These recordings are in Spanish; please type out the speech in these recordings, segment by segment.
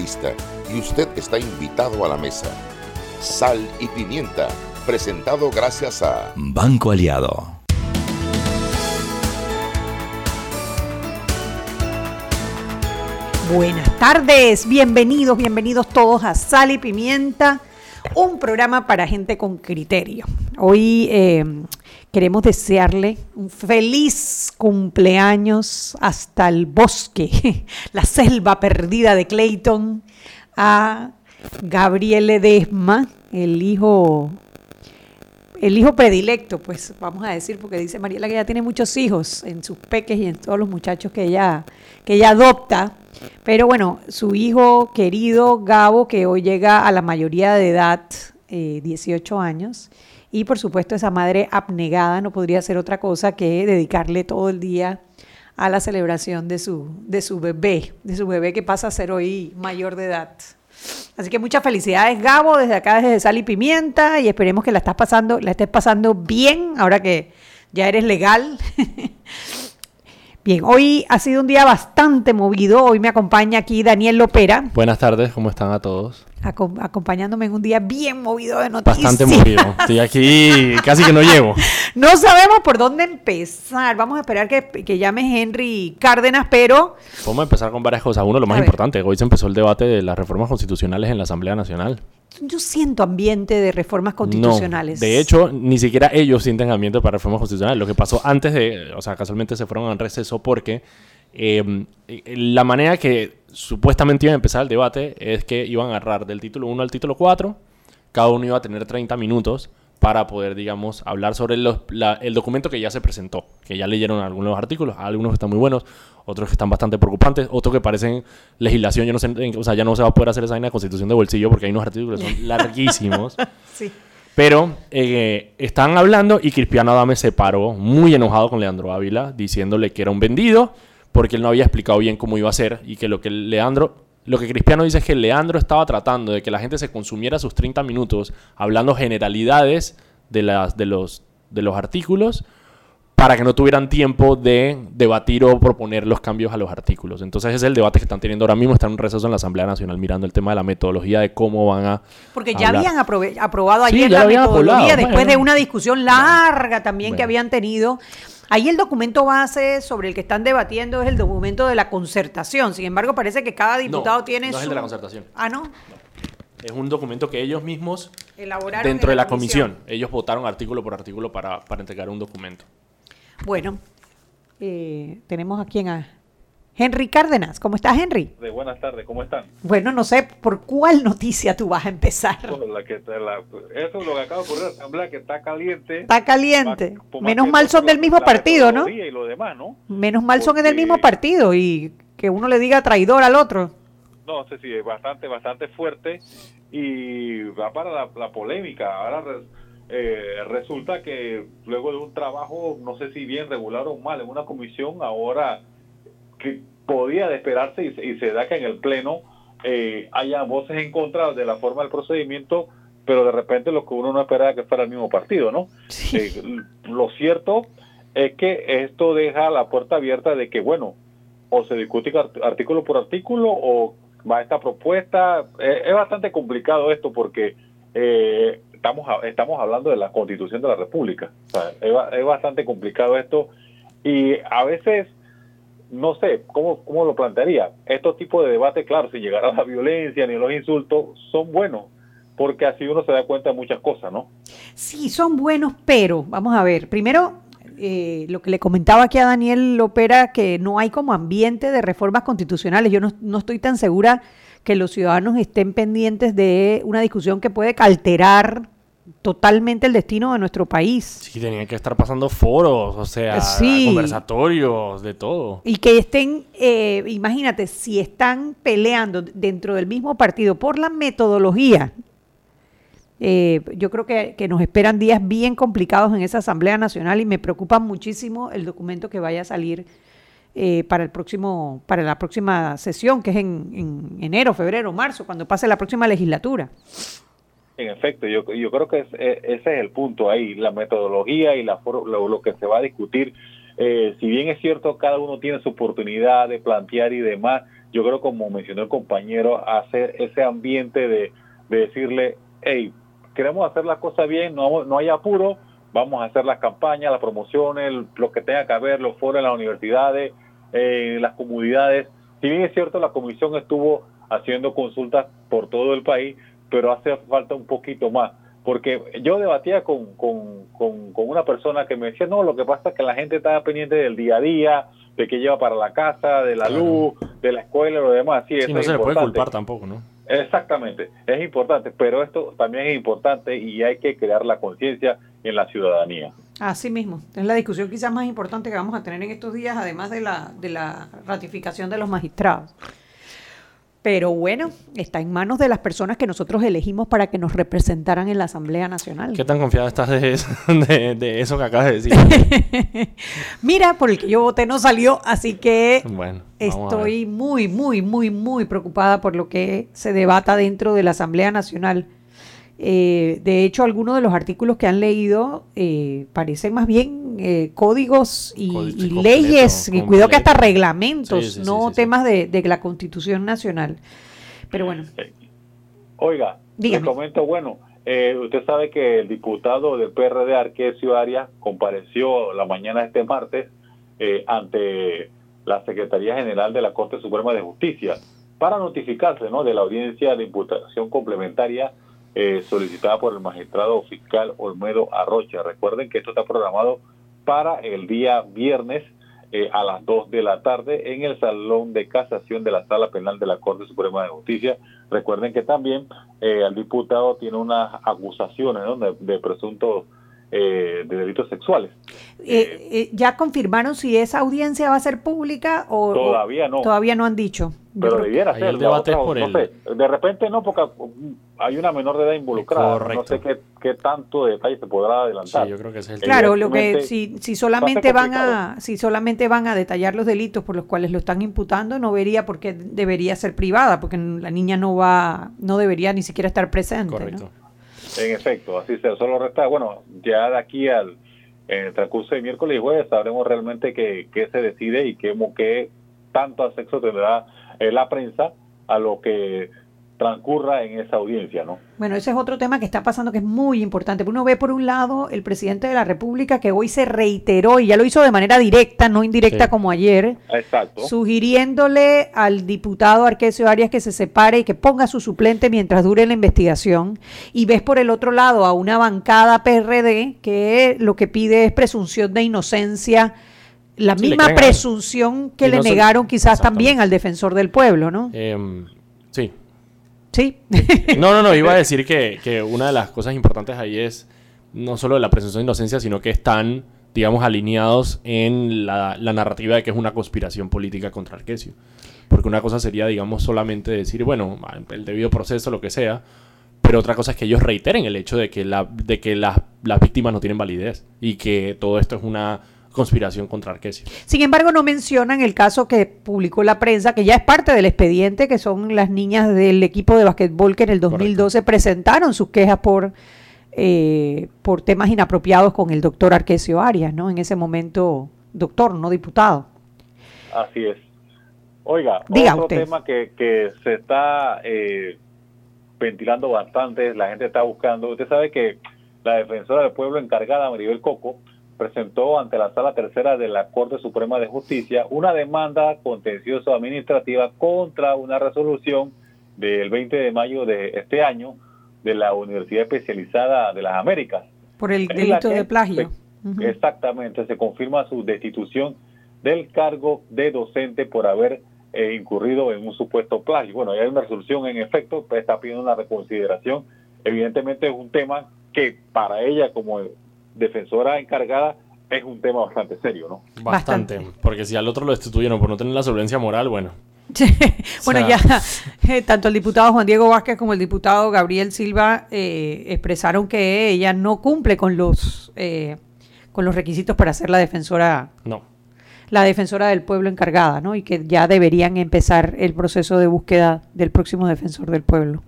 lista y usted está invitado a la mesa. Sal y pimienta, presentado gracias a Banco Aliado. Buenas tardes, bienvenidos, bienvenidos todos a Sal y Pimienta, un programa para gente con criterio. Hoy eh, queremos desearle un feliz cumpleaños hasta el bosque, la selva perdida de Clayton, a Gabriel Ledesma, el hijo el hijo predilecto, pues vamos a decir, porque dice Mariela que ya tiene muchos hijos en sus peques y en todos los muchachos que ella, que ella adopta. Pero bueno, su hijo querido Gabo, que hoy llega a la mayoría de edad, 18 eh, años, y por supuesto esa madre abnegada no podría hacer otra cosa que dedicarle todo el día a la celebración de su, de su bebé, de su bebé que pasa a ser hoy mayor de edad. Así que muchas felicidades, Gabo, desde acá, desde Sal y Pimienta, y esperemos que la estás pasando, la estés pasando bien, ahora que ya eres legal. Bien, hoy ha sido un día bastante movido. Hoy me acompaña aquí Daniel Lopera. Buenas tardes, ¿cómo están a todos? acompañándome en un día bien movido de noticias. Bastante movido. Estoy aquí, casi que no llevo. No sabemos por dónde empezar. Vamos a esperar que, que llame Henry Cárdenas, pero... Vamos a empezar con varias cosas. Uno, lo más importante, hoy se empezó el debate de las reformas constitucionales en la Asamblea Nacional yo siento ambiente de reformas constitucionales. de hecho, ni siquiera ellos sienten ambiente para reformas constitucionales. Lo que pasó antes de, o sea, casualmente se fueron al receso porque em, la manera que supuestamente iba a empezar el debate es que iban a agarrar del título 1 al título 4, cada uno iba a tener 30 minutos para poder, digamos, hablar sobre el documento que ya se presentó, que ya leyeron algunos artículos, algunos que están muy buenos, otros que están bastante preocupantes, otros que parecen legislación, yo no sé, o sea, ya no se va a poder hacer esa de constitución de bolsillo porque hay unos artículos que son larguísimos. sí. Pero eh, están hablando y Cristiano Adame se paró muy enojado con Leandro Ávila, diciéndole que era un vendido, porque él no había explicado bien cómo iba a ser y que lo que Leandro lo que Cristiano dice es que Leandro estaba tratando de que la gente se consumiera sus 30 minutos hablando generalidades de, las, de, los, de los artículos para que no tuvieran tiempo de debatir o proponer los cambios a los artículos. Entonces ese es el debate que están teniendo ahora mismo, están en un receso en la Asamblea Nacional mirando el tema de la metodología de cómo van a... Porque ya habían aprobado ayer la metodología después de una discusión larga también que habían tenido. Ahí el documento base sobre el que están debatiendo es el documento de la concertación. Sin embargo, parece que cada diputado tiene no es el de la concertación. Ah, ¿no? Es un documento que ellos mismos elaboraron dentro de la comisión. Ellos votaron artículo por artículo para, para entregar un documento. Bueno, eh, tenemos aquí a Henry Cárdenas. ¿Cómo estás, Henry? De buenas tardes, ¿cómo están? Bueno, no sé por cuál noticia tú vas a empezar. la que, la, eso es lo que acaba de ocurrir, la asamblea que está caliente. Está caliente. Menos mal son del mismo partido, ¿no? Y lo demás, ¿no? Menos mal son del mismo partido y que uno le diga traidor al otro. No, sé si es bastante, bastante fuerte y va para la, polémica. Ahora eh, resulta que luego de un trabajo, no sé si bien regular o mal, en una comisión, ahora que podía de esperarse y, se da que en el Pleno eh, haya voces en contra de la forma del procedimiento, pero de repente lo que uno no esperaba que fuera el mismo partido, ¿no? Eh, lo cierto es que esto deja la puerta abierta de que, bueno, o se discute artículo por artículo o va esta propuesta. Eh, es bastante complicado esto porque estamos, estamos hablando de la constitución de la República. es, bastante complicado esto y a veces no sé, ¿cómo, ¿cómo lo plantearía? Estos tipos de debates, claro, si llegara a la violencia ni los insultos, son buenos, porque así uno se da cuenta de muchas cosas, ¿no? Sí, son buenos, pero vamos a ver, primero, eh, lo que le comentaba aquí a Daniel Lopera, que no hay como ambiente de reformas constitucionales. Yo no, no estoy tan segura que los ciudadanos estén pendientes de una discusión que puede alterar totalmente el destino de nuestro país. Sí, tenían que estar pasando foros, o sea, conversatorios, de todo. Y que estén, eh, imagínate, si están peleando dentro del mismo partido por la metodología, eh, yo creo que, nos esperan días bien complicados en esa Asamblea Nacional y me preocupa muchísimo el documento que vaya a salir eh, para el próximo, para la próxima sesión, que es en, en enero, febrero, marzo, cuando pase la próxima legislatura. En efecto, yo, creo que e, ese es el punto ahí, la metodología y la, lo, que se va a discutir. Eh, si bien es cierto, cada uno tiene su oportunidad de plantear y demás, yo creo como mencionó el compañero, hacer ese ambiente de, decirle, hey, queremos hacer las cosas bien, no, no hay apuro, vamos a hacer las campañas, las promociones, lo que tenga que haber, los foros en las universidades, en las comunidades. Si bien es cierto, la comisión estuvo haciendo consultas por todo el país, pero hace falta un poquito más. Porque yo debatía con, con, con, una persona que me decía, no, lo que pasa es que la gente está pendiente del día a día, de qué lleva para la casa, de la luz, de la escuela y lo demás. Sí, no se le puede culpar tampoco, ¿no? Exactamente, es importante, pero esto también es importante y hay que crear la conciencia en la ciudadanía. Así mismo, es la discusión quizás más importante que vamos a tener en estos días, además de la, de la ratificación de los magistrados. Pero bueno, está en manos de las personas que nosotros elegimos para que nos representaran en la Asamblea Nacional. ¿Qué tan confiada estás de eso, de, eso que acabas de decir? Mira, por el que yo voté no salió, así que bueno, estoy muy, muy, muy, muy preocupada por lo que se debata dentro de la Asamblea Nacional. Eh, de hecho, algunos de los artículos que han leído eh, parecen más bien eh, códigos y, leyes, y cuidado que hasta reglamentos, no temas de, la Constitución Nacional. Pero bueno. Oiga, le comento, bueno, usted sabe que el diputado del PRD, Arquesio Arias, compareció la mañana de este martes ante la Secretaría General de la Corte Suprema de Justicia para notificarse ¿no? de la audiencia de imputación complementaria eh, solicitada por el magistrado fiscal Olmedo Arrocha. Recuerden que esto está programado para el día viernes eh, a las 2 de la tarde en el Salón de Casación de la Sala Penal de la Corte Suprema de Justicia. Recuerden que también eh, el diputado tiene unas acusaciones de, presuntos de delitos sexuales. ¿Ya confirmaron si esa audiencia va a ser pública o todavía no? Todavía no han dicho. Pero debiera ser. de repente no, porque hay una menor de edad involucrada. No sé qué, tanto detalle se podrá adelantar. yo creo que es el Claro, lo que si, si solamente van a si solamente van a detallar los delitos por los cuales lo están imputando, no vería por qué debería ser privada, porque la niña no va no debería ni siquiera estar presente. Correcto. En efecto, así sea. Solo resta, bueno, ya de aquí al en el transcurso de miércoles y jueves sabremos realmente qué, qué se decide y qué, qué tanto sexo tendrá la prensa a lo que transcurra en esa audiencia, ¿no? Bueno, ese es otro tema que está pasando que es muy importante. Uno ve por un lado el presidente de la República que hoy se reiteró y ya lo hizo de manera directa, no indirecta como ayer, Exacto. sugiriéndole al diputado Arquesio Arias que se separe y que ponga su suplente mientras dure la investigación. Y ves por el otro lado a una bancada PRD que lo que pide es presunción de inocencia la misma presunción que le negaron quizás también al defensor del pueblo, ¿no? Em, sí. Sí. no, no, no, iba a decir que, una de las cosas importantes ahí es no solo la presunción de inocencia, sino que están, digamos, alineados en la, narrativa de que es una conspiración política contra Arquesio. Porque una cosa sería, digamos, solamente decir, bueno, el debido proceso, lo que sea, pero otra cosa es que ellos reiteren el hecho de que, la, de que las víctimas no tienen validez y que todo esto es una conspiración contra Arquesio. Sin embargo, no mencionan el caso que publicó la prensa, que ya es parte del expediente, que son las niñas del equipo de basquetbol que en el 2012 presentaron sus quejas por, eh, por temas inapropiados con el doctor Arquesio Arias, ¿no? En ese momento, doctor, no diputado. Así es. Oiga, otro tema que, que se está eh, ventilando bastante, la gente está buscando, usted sabe que la defensora del pueblo encargada, Maribel Coco, presentó ante la Sala Tercera de la Corte Suprema de Justicia una demanda contencioso administrativa contra una resolución del 20 de mayo de este año de la Universidad Especializada de las Américas. Por el delito de plagio. Exactamente, se confirma su destitución del cargo de docente por haber eh, incurrido en un supuesto plagio. Bueno, hay una resolución en efecto, está pidiendo una reconsideración. Evidentemente es un tema que para ella como defensora encargada es un tema bastante serio, ¿no? Bastante, porque si al otro lo destituyeron por no tener la solvencia moral, bueno. bueno, ya eh, tanto el diputado Juan Diego Vázquez como el diputado Gabriel Silva eh, expresaron que ella no cumple con los eh, con los requisitos para ser la defensora. No. La defensora del pueblo encargada, ¿no? Y que ya deberían empezar el proceso de búsqueda del próximo defensor del pueblo.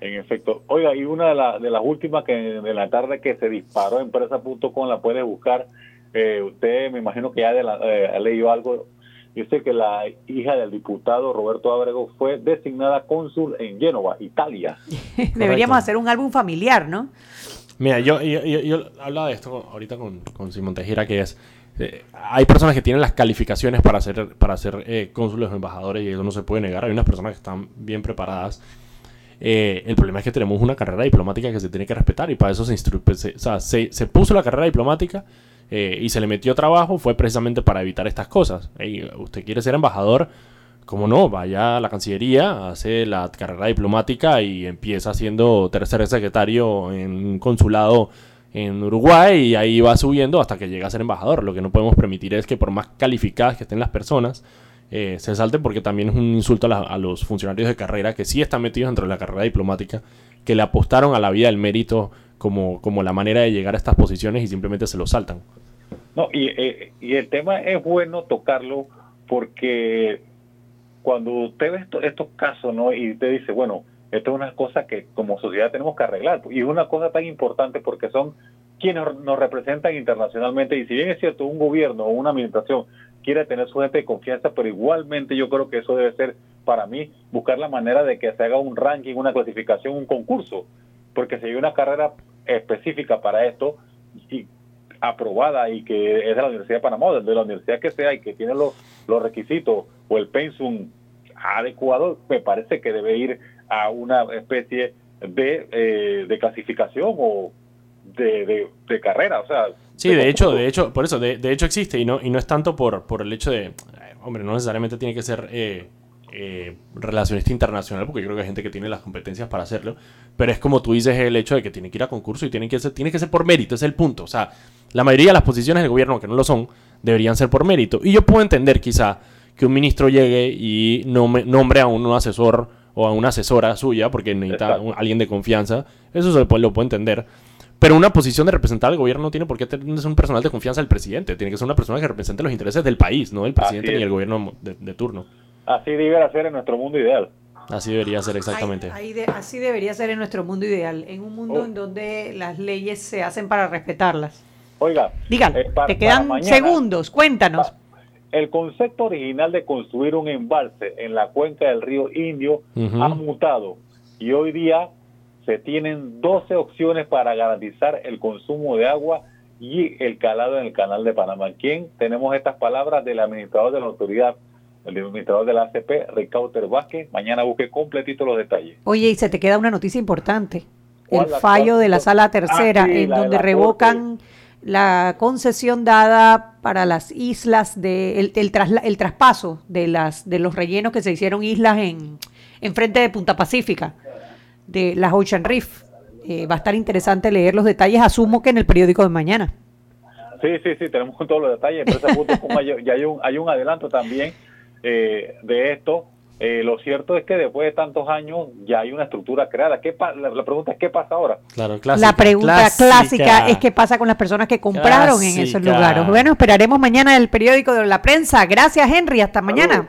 En efecto. Oiga, y una de, de las últimas que de la tarde que se disparó, empresa.com, la puede buscar. Eh, usted me imagino que ya de la, eh, ha leído algo dice que la hija del diputado Roberto Ábrego fue designada cónsul en Génova, Italia. Deberíamos hacer un álbum familiar, ¿no? Mira, yo, yo, yo, yo hablaba de esto ahorita con, con Simón Tejera, que es, eh, hay personas que tienen las calificaciones para ser, para ser eh, cónsules o embajadores y eso no se puede negar. Hay unas personas que están bien preparadas. Eh, el problema es que tenemos una carrera diplomática que se tiene que respetar y para eso se, pues, se, o sea, se, se puso la carrera diplomática eh, y se le metió trabajo fue precisamente para evitar estas cosas. Usted quiere ser embajador, ¿cómo no? Vaya a la Cancillería, hace la carrera diplomática y empieza siendo tercer secretario en un consulado en Uruguay y ahí va subiendo hasta que llega a ser embajador. Lo que no podemos permitir es que por más calificadas que estén las personas, eh, se salte porque también es un insulto a, a los funcionarios de carrera que sí están metidos dentro de la carrera diplomática, que le apostaron a la vida del mérito como, como la manera de llegar a estas posiciones y simplemente se lo saltan. No, y, eh, y el tema es bueno tocarlo porque cuando usted ve esto- estos casos, ¿no? Y usted dice, bueno, esto es una cosa que como sociedad tenemos que arreglar. Y es una cosa tan importante porque son quienes nos representan internacionalmente. Y si bien es cierto, un gobierno o una administración quiere tener su gente de confianza, pero igualmente yo creo que eso debe ser, para mí, buscar la manera de que se haga un ranking, una clasificación, un concurso. Porque si hay una carrera específica para esto, y aprobada y que es de la Universidad de Panamá, de la universidad que sea y que tiene los, los requisitos o el pensum adecuado, me parece que debe ir a una especie de, eh, de clasificación o de, de, de carrera, o sea... Sí, de hecho, de hecho, por eso, de, de hecho existe y no, y no es tanto por, por el hecho de, eh, hombre, no necesariamente tiene que ser eh, eh, relacionista internacional, porque yo creo que hay gente que tiene las competencias para hacerlo, pero es como tú dices el hecho de que tiene que ir a concurso y tiene que ser, tiene que ser por mérito, ese es el punto. O sea, la mayoría de las posiciones del gobierno que no lo son, deberían ser por mérito. Y yo puedo entender quizá que un ministro llegue y nombre a un asesor o a una asesora suya, porque necesita Exacto. alguien de confianza, eso se lo puedo entender. Pero una posición de representar al gobierno no tiene por qué tener un personal de confianza del presidente. Tiene que ser una persona que represente los intereses del país, no del presidente ni el gobierno de, de turno. Así debería ser en nuestro mundo ideal. Así debería ser exactamente. Ahí- ahí de- así debería ser en nuestro mundo ideal, en un mundo Oh. en donde las leyes se hacen para respetarlas. Oiga, Dígalo, eh, te quedan mañana- segundos, cuéntanos. El concepto original de construir un embalse en la cuenca del río Indio ha mutado y hoy día se tienen 12 opciones para garantizar el consumo de agua y el calado en el canal de Panamá. ¿Quién? Tenemos estas palabras del administrador de la autoridad, el administrador de la ACP, Ricauter Vázquez. Mañana busque completito los detalles. Oye, y se te queda una noticia importante. El ¿Cuál la fallo de la sala tercera, Ah, sí, en donde la revocan la concesión dada para las islas de el, el, trasla- el traspaso de las de los rellenos que se hicieron islas en, en frente de Punta Pacífica, de las Ocean Reef. Eh, va a estar interesante leer los detalles, asumo que en el periódico de mañana. Sí, sí, sí, tenemos todos los detalles. Empresa.com, hay- ya hay un, hay un adelanto también eh, de esto. Eh, lo cierto es que después de tantos años ya hay una estructura creada. ¿Qué pa- la, la pregunta es, ¿qué pasa ahora? Claro, clásica, la pregunta clásica. es qué pasa con las personas que compraron en esos lugares. Bueno, esperaremos mañana el periódico de la prensa. Gracias, Henry. Hasta mañana.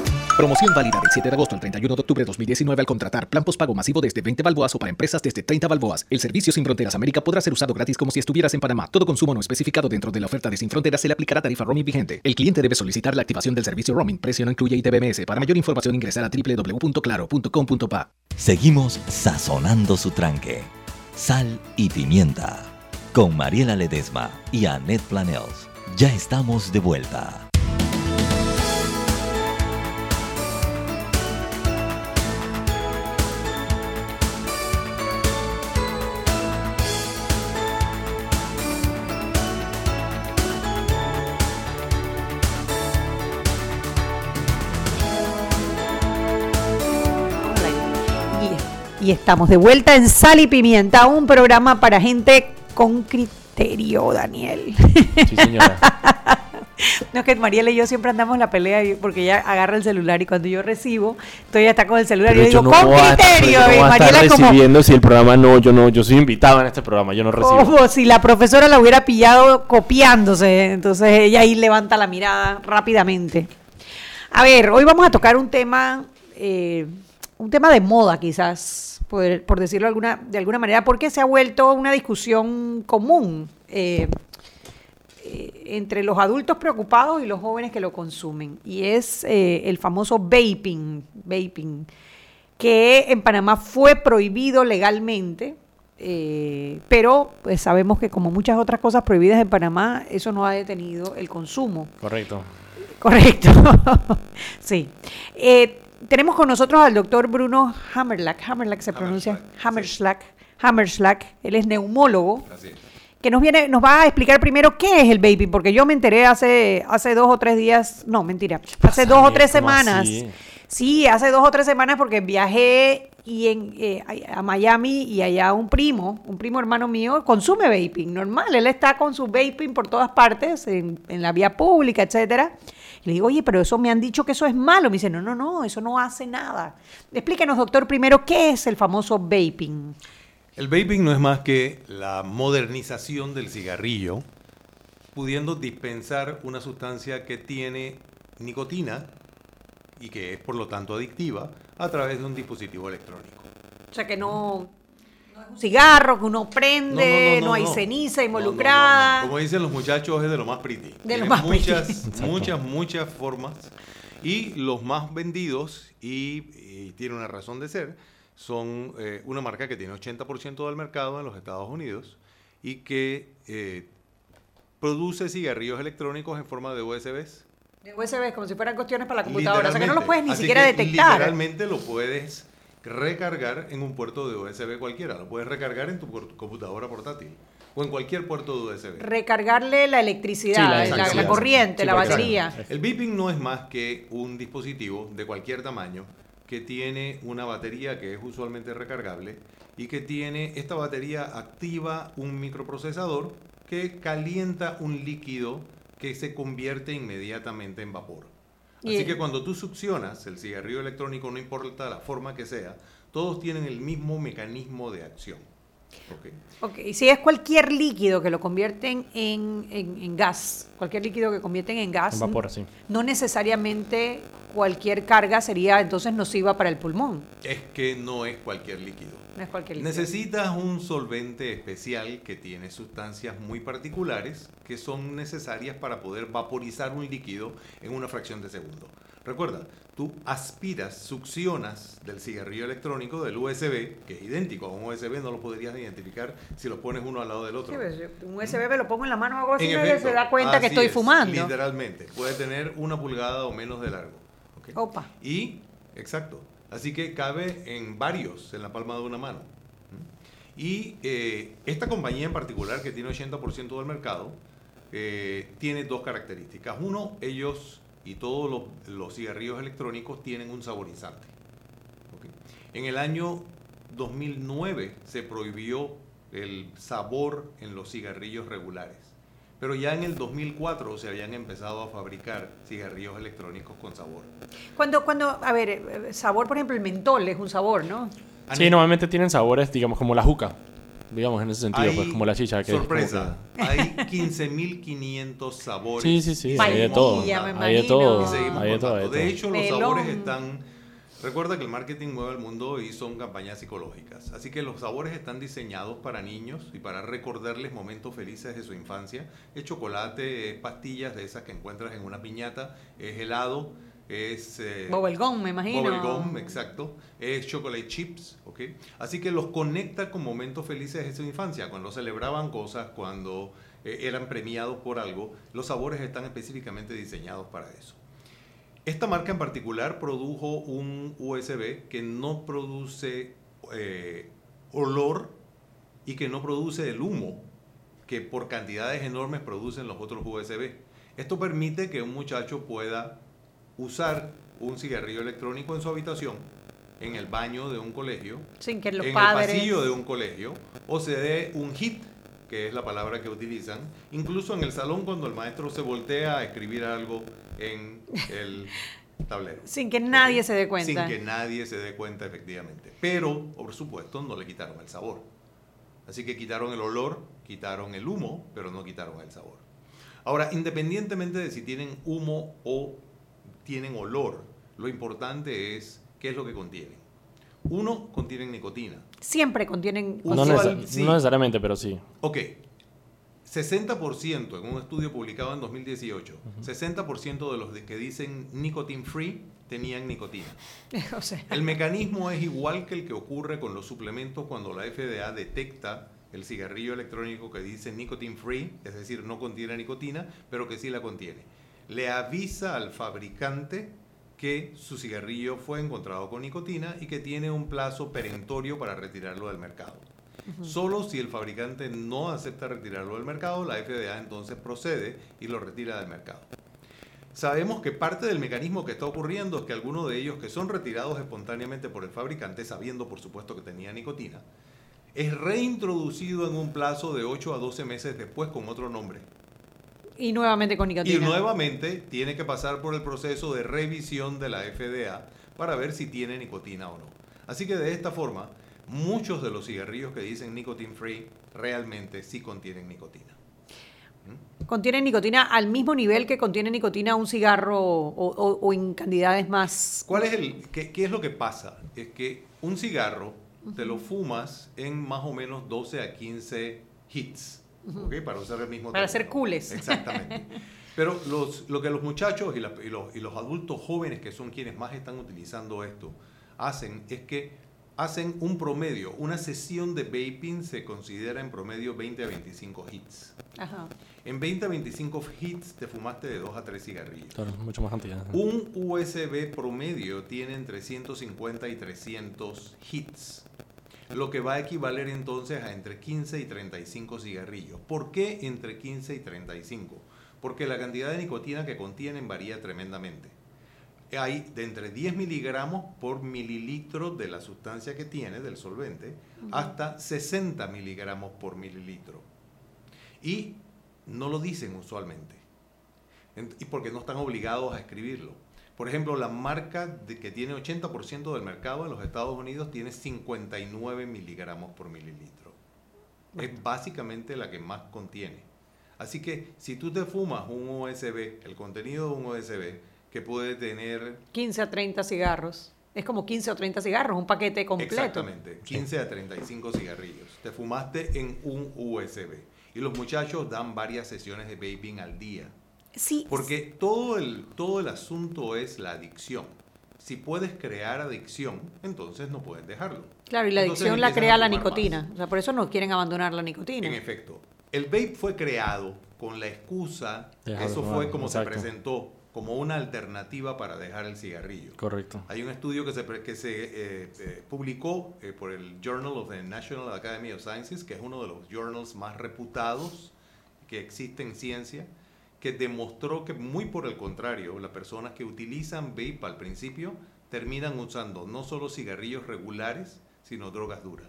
Promoción válida del 7 de agosto al 31 de octubre de 2019 al contratar plan postpago masivo desde 20 balboas o para empresas desde 30 balboas. El servicio Sin Fronteras América podrá ser usado gratis como si estuvieras en Panamá. Todo consumo no especificado dentro de la oferta de Sin Fronteras se le aplicará tarifa roaming vigente. El cliente debe solicitar la activación del servicio roaming. Precio no incluye ITBMS. Para mayor información ingresar a www.claro.com.pa. Seguimos sazonando su tranque. Sal y pimienta. con Mariela Ledesma y Annette Planels. Ya estamos de vuelta. Y, estamos de vuelta en Sal y Pimienta, un programa para gente con criterio, Daniel. Sí, señora. No es que Mariela y yo siempre andamos en la pelea porque ella agarra el celular y cuando yo recibo, entonces ella está con el celular y yo digo, no con criterio. yo no y estar Mariela como, recibiendo si el programa no, yo no, yo soy invitado en este programa, yo no recibo. como si la profesora la hubiera pillado copiándose. Entonces ella ahí levanta la mirada rápidamente. A ver, hoy vamos a tocar un tema, eh, un tema de moda quizás, por, por decirlo alguna, de alguna manera, porque se ha vuelto una discusión común eh, eh, entre los adultos preocupados y los jóvenes que lo consumen. Y es eh, el famoso vaping, vaping, que en Panamá fue prohibido legalmente. eh, pero pues sabemos que como muchas otras cosas prohibidas en Panamá, eso no ha detenido el consumo. Correcto. Correcto. sí. Eh, tenemos con nosotros al doctor Bruno Hammerlack. Hammerlack se pronuncia. Hammerslack. Hammerslack. Él es neumólogo. Que nos viene, nos va a explicar primero qué es el vaping, porque yo me enteré hace, hace dos o tres días, no, mentira, hace dos o tres ¿cómo semanas. así? Sí, hace dos o tres semanas porque viajé y en, eh, a a Miami y allá un primo, un primo hermano mío, consume vaping, normal. Él está con su vaping por todas partes, en, en la vía pública, etcétera. Y le digo, oye, pero eso me han dicho que eso es malo. Me dice, no, no, no, eso no hace nada. Explíquenos, doctor, primero, ¿qué es el famoso vaping? El vaping no es más que la modernización del cigarrillo, pudiendo dispensar una sustancia que tiene nicotina y que es por lo tanto adictiva a través de un dispositivo electrónico. O sea, que no, un cigarro, que uno prende, no, no, hay no. ceniza No, involucrada. Como dicen los muchachos, es de lo más pretty. De lo más muchas, pretty. muchas, muchas formas. Y los más vendidos, y, y tiene una razón de ser, son eh, una marca que tiene 80% del mercado en los Estados Unidos y que eh, produce cigarrillos electrónicos en forma de USBs. De USB, como si fueran cuestiones para la computadora. O sea, que no lo Literalmente. puedes ni siquiera detectar. Literalmente lo puedes recargar en un puerto de USB cualquiera. Lo puedes recargar en tu computadora portátil o en cualquier puerto de USB. Recargarle la electricidad, Sí, la la, la electricidad, corriente, sí, la batería. El beeping no es más que un dispositivo de cualquier tamaño que tiene una batería que es usualmente recargable y que tiene esta batería activa un microprocesador que calienta un líquido que se convierte inmediatamente en vapor. Así que cuando tú succionas el cigarrillo electrónico, no importa la forma que sea, todos tienen el mismo mecanismo de acción. ¿Ok? Ok, y si es cualquier líquido que lo convierten en, en- en gas, cualquier líquido que convierten en gas, En vapor, sí. no necesariamente cualquier carga sería entonces nociva para el pulmón. Es que no es cualquier líquido. No es cualquier líquido. Necesitas un solvente especial que tiene sustancias muy particulares que son necesarias para poder vaporizar un líquido en una fracción de segundo. Recuerda, tú aspiras, succionas del cigarrillo electrónico, del USB, que es idéntico a un USB, no lo podrías identificar si lo pones uno al lado del otro. Sí, pues, un USB me lo pongo en la mano o algo así, se da cuenta que estoy es, fumando. Literalmente, puede tener una pulgada o menos de largo. Opa. Y, exacto, así que cabe en varios, en la palma de una mano. Y eh, esta compañía en particular, que tiene 80% del mercado, eh, tiene dos características. Uno, ellos y todos los, los cigarrillos electrónicos tienen un saborizante. En el año 2009 se prohibió el sabor en los cigarrillos regulares. Pero ya en el 2004 se habían empezado a fabricar cigarrillos electrónicos con sabor. Cuando, cuando, a ver, eh, sabor, por ejemplo, el mentol es un sabor, ¿no? Sí, normalmente tienen sabores, digamos, como la juca. Digamos, en ese sentido, Hay pues como la chicha. Que sorpresa, que- hay 15.500 sabores. Sí, sí, sí, hay de todo. Hay de todo. Hay de todo, de hecho, los Melón. sabores están... Recuerda que el marketing mueve el mundo y son campañas psicológicas. Así que los sabores están diseñados para niños y para recordarles momentos felices de su infancia. Es chocolate, es pastillas de esas que encuentras en una piñata, es helado, es... eh, me imagino. Bubblegum, exacto. Es chocolate chips, ¿ok? Así que los conecta con momentos felices de su infancia, cuando celebraban cosas, cuando eh, eran premiados por algo. Los sabores están específicamente diseñados para eso. Esta marca en particular produjo un USB que no produce eh, olor y que no produce el humo que por cantidades enormes producen los otros USB. Esto permite que un muchacho pueda usar un cigarrillo electrónico en su habitación, en el baño de un colegio, Sin que los en padres... el pasillo de un colegio, o se dé un hit, que es la palabra que utilizan, incluso en el salón cuando el maestro se voltea a escribir algo en el tablero. Sin que nadie se dé cuenta. Sin que nadie se dé cuenta, efectivamente. Pero, por supuesto, no le quitaron el sabor. Así que quitaron el olor, quitaron el humo, pero no quitaron el sabor. Ahora, independientemente de si tienen humo o tienen olor, lo importante es qué es lo que contienen. Uno, contienen nicotina. Siempre contienen... No, Usual, neces- sí. no necesariamente, pero sí. Ok. 60% en un estudio publicado en 2018, 60% de los que dicen nicotine free tenían nicotina. o sea, El mecanismo es igual que el que ocurre con los suplementos cuando la FDA detecta el cigarrillo electrónico que dice nicotine free, es decir, no contiene nicotina, pero que sí la contiene. Le avisa al fabricante que su cigarrillo fue encontrado con nicotina y que tiene un plazo perentorio para retirarlo del mercado. Solo si el fabricante no acepta retirarlo del mercado, la FDA entonces procede y lo retira del mercado. Sabemos que parte del mecanismo que está ocurriendo es que algunos de ellos que son retirados espontáneamente por el fabricante, sabiendo por supuesto que tenía nicotina, es reintroducido en un plazo de 8 a 12 meses después con otro nombre. Y nuevamente con nicotina. Y nuevamente tiene que pasar por el proceso de revisión de la FDA para ver si tiene nicotina o no. Así que de esta forma, muchos de los cigarrillos que dicen nicotine free realmente sí contienen nicotina. Contiene nicotina al mismo nivel que contiene nicotina un cigarro o, o- o en cantidades más... ¿Cuál es el, qué, qué es lo que pasa? Es que un cigarro te lo fumas en más o menos 12 a 15 hits, ¿ok? Para usar el mismo Para término. ser cooles. Exactamente. Pero los, lo que los muchachos y, la- y los, y los adultos jóvenes, que son quienes más están utilizando esto, hacen es que hacen un promedio. Una sesión de vaping se considera en promedio 20 a 25 hits. Ajá. En 20 a 25 hits te fumaste de 2 a 3 cigarrillos. Claro, mucho más cantidad. Un USB promedio tiene entre 150 y 300 hits, lo que va a equivaler entonces a entre 15 y 35 cigarrillos. ¿Por qué entre 15 y 35? Porque la cantidad de nicotina que contienen varía tremendamente. Hay de entre 10 miligramos por mililitro de la sustancia que tiene, del solvente, hasta 60 miligramos por mililitro. Y no lo dicen usualmente. Ent- y porque no están obligados a escribirlo. Por ejemplo, la marca de- que tiene 80% del mercado en los Estados Unidos tiene 59 miligramos por mililitro. Es básicamente la que más contiene. Así que si tú te fumas un USB, el contenido de un USB, que puede tener 15 a 30 cigarros. Es como 15 o 30 cigarros, un paquete completo. Exactamente, 15 a 35 cigarrillos. Te fumaste en un USB. Y los muchachos dan varias sesiones de vaping al día. Sí, Porque todo el, todo el asunto es la adicción. Si puedes crear adicción, entonces no puedes dejarlo. claro, y la Entonces adicción la crea la nicotina. más. O sea, por eso no quieren abandonar la nicotina. En efecto, el vape fue creado con la excusa, eso fue como exacto. se presentó, como una alternativa para dejar el cigarrillo. Correcto. Hay un estudio que se, que se eh, eh, publicó eh, por el Journal of the National Academy of Sciences, que es uno de los journals más reputados que existe en ciencia, que demostró que muy por el contrario, las personas que utilizan vape al principio terminan usando no solo cigarrillos regulares, sino drogas duras.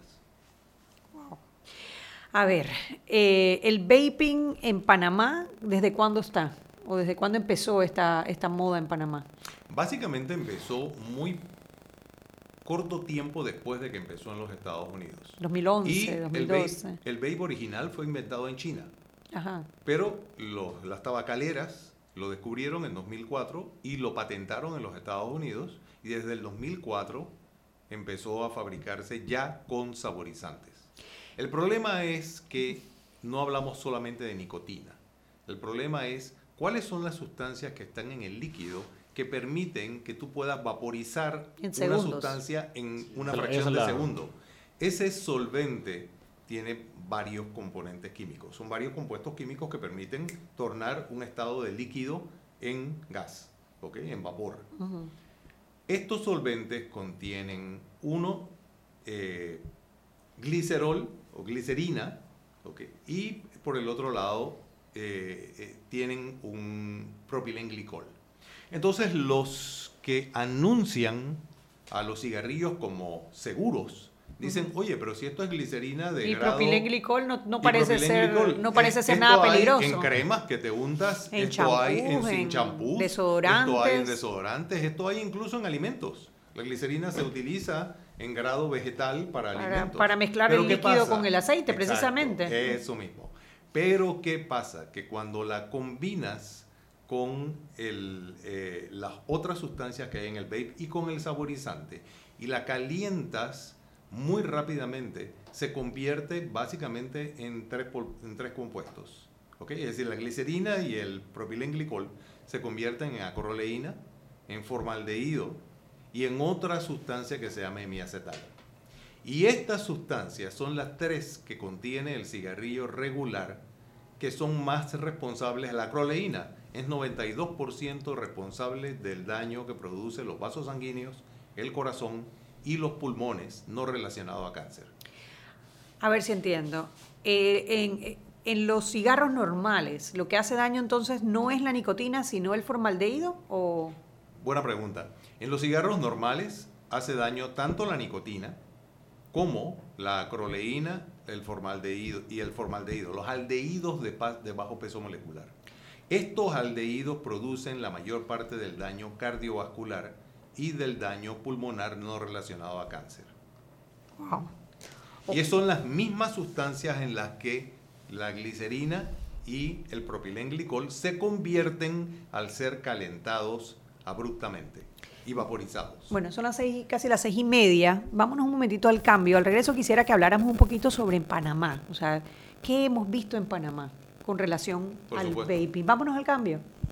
A ver, eh, el vaping en Panamá, ¿desde cuándo está? ¿O desde cuándo empezó esta, esta moda en Panamá? Básicamente empezó muy corto tiempo después de que empezó en los Estados Unidos. 2011, Y el 2012. vape, el vape original fue inventado en China. Ajá. Pero los- las tabacaleras lo descubrieron en 2004 y lo patentaron en los Estados Unidos y desde el 2004 empezó a fabricarse ya con saborizantes. El problema es que no hablamos solamente de nicotina. El problema es cuáles son las sustancias que están en el líquido que permiten que tú puedas vaporizar una sustancia en una fracción de segundo. Ese solvente tiene varios componentes químicos. Son varios compuestos químicos que permiten tornar un estado de líquido en gas, ¿ok? En vapor. Estos solventes contienen uno, eh, glicerol o glicerina, ¿ok? y por el otro lado eh, eh, tienen un propilenglicol. Entonces los que anuncian a los cigarrillos como seguros dicen, oye, pero si esto es glicerina de Y grado... propilenglicol no, no parece ser, no parece eh, ser esto nada hay peligroso. En cremas que te untas, En esto hay en, champús, en champús, desodorantes. esto hay en desodorantes, esto hay incluso en alimentos. La glicerina se utiliza en grado vegetal para, Para- alimentos. para mezclar Pero el ¿qué líquido pasa? con el aceite, Exacto, precisamente. Eso mismo. Pero ¿qué pasa? Que cuando la combinas con el, eh, las otras sustancias que hay en el vape y con el saborizante y la calientas muy rápidamente, se convierte básicamente en tres, en tres compuestos. ¿ok? Es decir, la glicerina y el propilenglicol se convierten en acroleína, en formaldehído y en otra sustancia que se llama hemiacetal. Y estas sustancias son las tres que contiene el cigarrillo regular que son más responsables. La acroleína es 92% responsable del daño que produce los vasos sanguíneos, el corazón y los pulmones no relacionados a cáncer. A ver si entiendo. Eh, en, en los cigarros normales, lo que hace daño entonces no es la nicotina, sino el formaldehído o Buena pregunta. En los cigarros normales hace daño tanto la nicotina como la acroleína, el formaldehído y el formaldehído, los aldehídos de, de bajo peso molecular. Estos aldehídos producen la mayor parte del daño cardiovascular y del daño pulmonar no relacionado a cáncer. wow. Y son las mismas sustancias en las que la glicerina y el propilenglicol se convierten al ser calentados abruptamente y vaporizados. Bueno, son las seis, casi las seis y media. Vámonos un momentito al cambio. Al regreso quisiera que habláramos un poquito sobre en Panamá. O sea, ¿qué hemos visto en Panamá con relación Por al supuesto. vaping? Vámonos al cambio.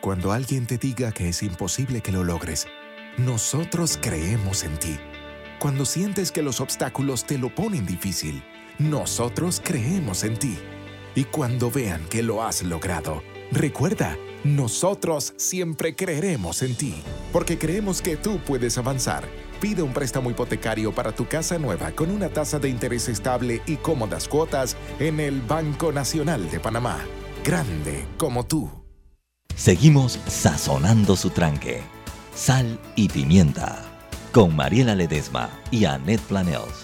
Cuando alguien te diga que es imposible que lo logres, nosotros creemos en ti. Cuando sientes que los obstáculos te lo ponen difícil, nosotros creemos en ti. Y cuando vean que lo has logrado, recuerda, nosotros siempre creeremos en ti, porque creemos que tú puedes avanzar, Pide un préstamo hipotecario para tu casa nueva con una tasa de interés estable y cómodas cuotas en el Banco Nacional de Panamá. Grande como tú. Seguimos sazonando su tranque. Sal y pimienta. Con Mariela Ledesma y Annette Planels.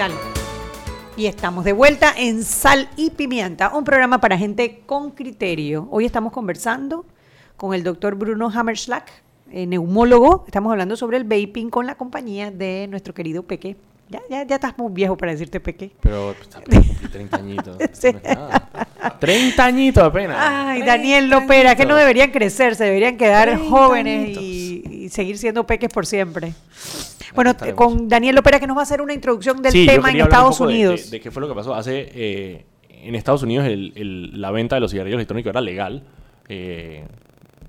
Dale. Y estamos de vuelta en Sal y Pimienta, un programa para gente con criterio. Hoy estamos conversando con el doctor Bruno Hammerschlag, eh, neumólogo. Estamos hablando sobre el vaping con la compañía de nuestro querido Peque. Ya, ya, ya estás muy viejo para decirte Peque. Pero pues, cumplí 30 añitos. Sí. No es nada. 30 añitos apenas. Ay, Daniel Lopera, que no deberían crecer, se deberían quedar jóvenes y seguir siendo peques por siempre. Bueno, estaremos. con Daniel Lopera que nos va a hacer una introducción del Sí, tema en Estados de- Unidos. De, de qué fue lo que pasó. Hace, eh, en Estados Unidos el- el- la venta de los cigarrillos electrónicos era legal. eh,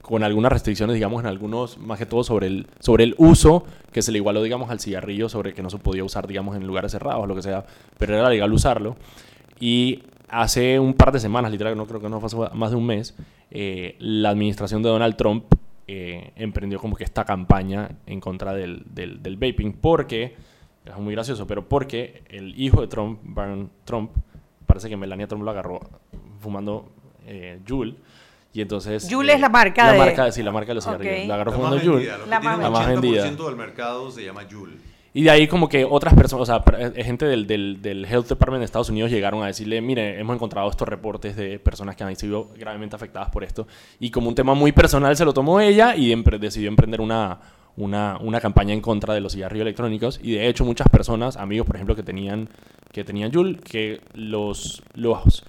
con algunas restricciones, digamos, en algunos, más que todo sobre el, sobre el uso, que se le igualó, digamos, al cigarrillo, sobre que no se podía usar, digamos, en lugares cerrados, lo que sea, pero era legal usarlo. Y hace un par de semanas, literal, no creo que no pasó más de un mes, eh, la administración de Donald Trump eh, emprendió como que esta campaña en contra del, del, del vaping, porque, es muy gracioso, pero porque el hijo de Trump, Barron Trump, parece que Melania Trump lo agarró fumando eh, Juul. Y entonces... Juul eh, es la marca la de- Marca, sí, la marca de los cigarrillos. La agarró La fumando vendida, que La tiene más- La más 80% vendida. del mercado se llama Joule. Y de ahí como que otras personas, o sea, per- eh, gente del, del, del Health Department de Estados Unidos llegaron a decirle, mire, hemos encontrado estos reportes de personas que han sido gravemente afectadas por esto. Y como un tema muy personal se lo tomó ella y empre- decidió emprender una, una, una campaña en contra de los cigarrillos electrónicos. Y de hecho muchas personas, amigos por ejemplo que tenían, que tenían Juul, que los, los,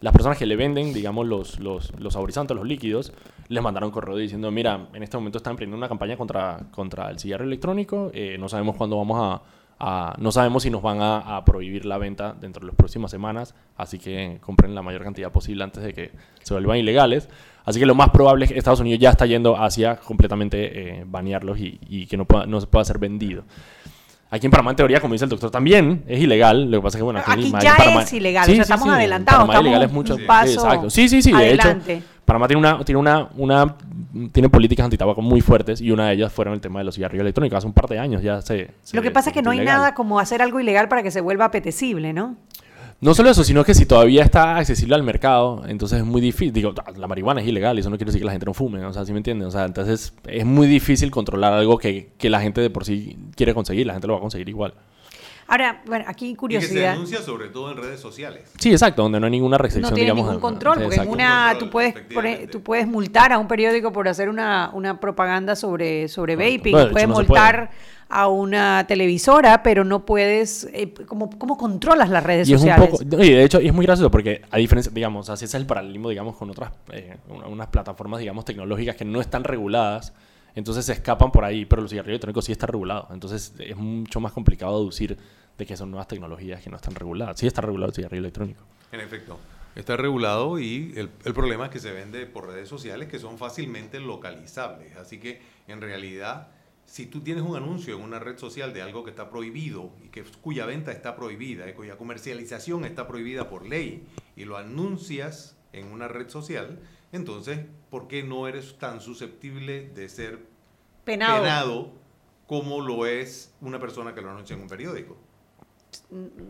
las personas que le venden, digamos, los, los, los saborizantes, los líquidos, les mandaron correo diciendo, mira, en este momento están emprendiendo una campaña contra, contra el cigarro electrónico, eh, no sabemos cuándo vamos a, a- no sabemos si nos van a, a prohibir la venta dentro de las próximas semanas, así que compren la mayor cantidad posible antes de que se vuelvan ilegales. Así que lo más probable es que Estados Unidos ya está yendo hacia completamente eh, banearlos y, y que no, pueda, no se pueda ser vendido. Aquí en Panamá, en teoría, como dice el doctor, también es ilegal. Lo que pasa es que, bueno, Aquí en ya Panamá- es ilegal, o sea, estamos adelantados, En Panamá estamos ilegal es un mucho. paso exacto. Sí, sí, sí. De adelante. hecho, Panamá tiene una, tiene una, una, tiene políticas antitabaco muy fuertes y una de ellas fueron el tema de los cigarrillos electrónicos. Hace un par de años ya se. se- Lo que pasa es que no hay ilegal. nada como hacer algo ilegal para que se vuelva apetecible, ¿no? No solo eso, sino que si todavía está accesible al mercado, entonces es muy difícil. Digo, la marihuana es ilegal y eso no quiere decir que la gente no fume, o sea, ¿sí me entienden? O sea, entonces es muy difícil controlar algo que, que la gente de por sí quiere conseguir, la gente lo va a conseguir igual. Ahora, bueno, aquí Y que se curiosidad. denuncia sobre todo en redes sociales. Sí, exacto, donde no hay ninguna No restricción, tiene digamos. ningún control, porque en exacto. una Control, tú puedes poner- tú puedes multar a un periódico por hacer una, una propaganda sobre, sobre vaping, No, hecho, puedes no multar a una televisora, pero no puedes, eh, ¿cómo, ¿cómo controlas las redes Y es un sociales? poco, no, y de hecho y es muy gracioso porque a diferencia, digamos, así es el paralelismo, digamos, con otras, eh, una- unas plataformas, digamos, tecnológicas que no están reguladas, entonces se escapan por ahí, pero los cigarrillos electrónicos sí están regulados, entonces es mucho más complicado deducir de que son nuevas tecnologías que no están reguladas. Sí está regulado el cigarrillo electrónico. En efecto, está regulado y el, el problema es que se vende por redes sociales que son fácilmente localizables. Así que en realidad, si tú tienes un anuncio en una red social de algo que está prohibido y que, cuya venta está prohibida y cuya comercialización está prohibida por ley y lo anuncias en una red social, entonces, ¿por qué no eres tan susceptible de ser Penado. penado como lo es una persona que lo anuncia en un periódico?